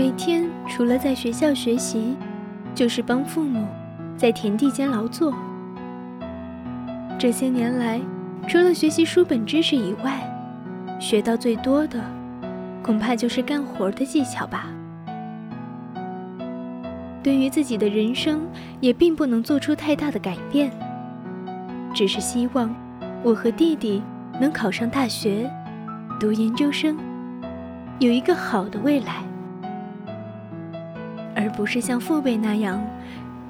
每天除了在学校学习，就是帮父母在田地间劳作。这些年来，除了学习书本知识以外，学到最多的，恐怕就是干活的技巧吧。对于自己的人生，也并不能做出太大的改变，只是希望我和弟弟能考上大学，读研究生，有一个好的未来，而不是像父辈那样，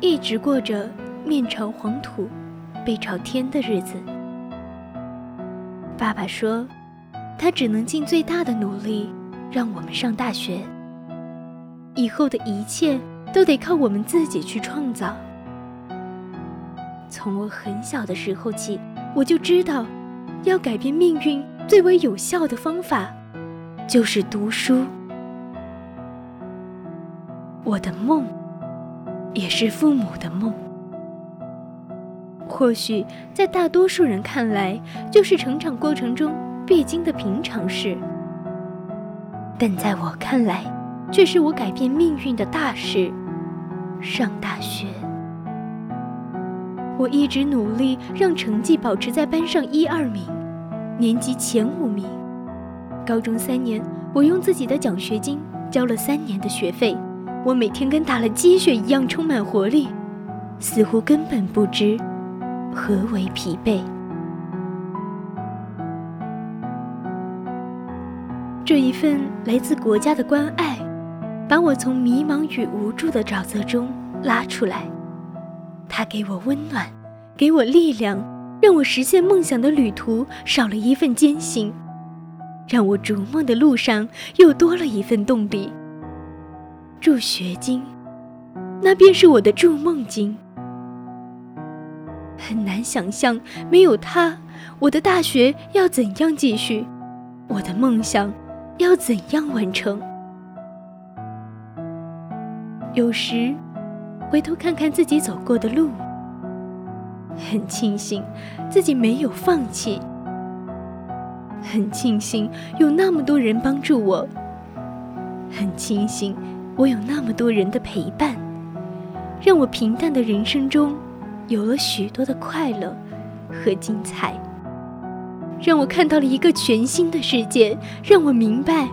一直过着面朝黄土背朝天的日子。爸爸说，他只能尽最大的努力让我们上大学，以后的一切。都得靠我们自己去创造。从我很小的时候起，我就知道，要改变命运最为有效的方法，就是读书。我的梦，也是父母的梦。或许在大多数人看来，就是成长过程中必经的平常事，但在我看来，却是我改变命运的大事。上大学，我一直努力让成绩保持在班上一二名，年级前五名。高中三年，我用自己的奖学金交了三年的学费。我每天跟打了鸡血一样充满活力，似乎根本不知何为疲惫。这一份来自国家的关爱。把我从迷茫与无助的沼泽中拉出来，他给我温暖，给我力量，让我实现梦想的旅途少了一份艰辛，让我逐梦的路上又多了一份动力。助学金，那便是我的筑梦金。很难想象，没有他，我的大学要怎样继续，我的梦想要怎样完成。有时，回头看看自己走过的路，很庆幸自己没有放弃，很庆幸有那么多人帮助我，很庆幸我有那么多人的陪伴，让我平淡的人生中有了许多的快乐和精彩，让我看到了一个全新的世界，让我明白，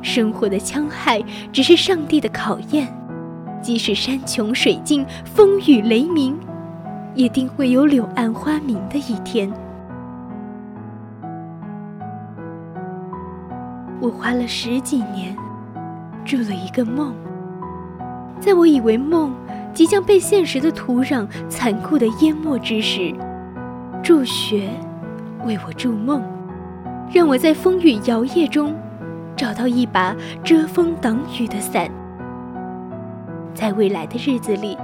生活的戕害只是上帝的考验。即使山穷水尽、风雨雷鸣，也定会有柳暗花明的一天。我花了十几年，筑了一个梦。在我以为梦即将被现实的土壤残酷的淹没之时，助学为我筑梦，让我在风雨摇曳中找到一把遮风挡雨的伞。在未来的日子里，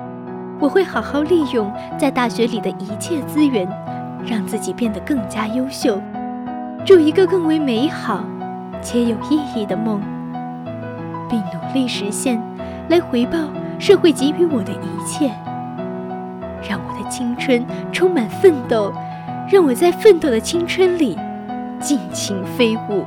我会好好利用在大学里的一切资源，让自己变得更加优秀，筑一个更为美好且有意义的梦，并努力实现，来回报社会给予我的一切，让我的青春充满奋斗，让我在奋斗的青春里尽情飞舞。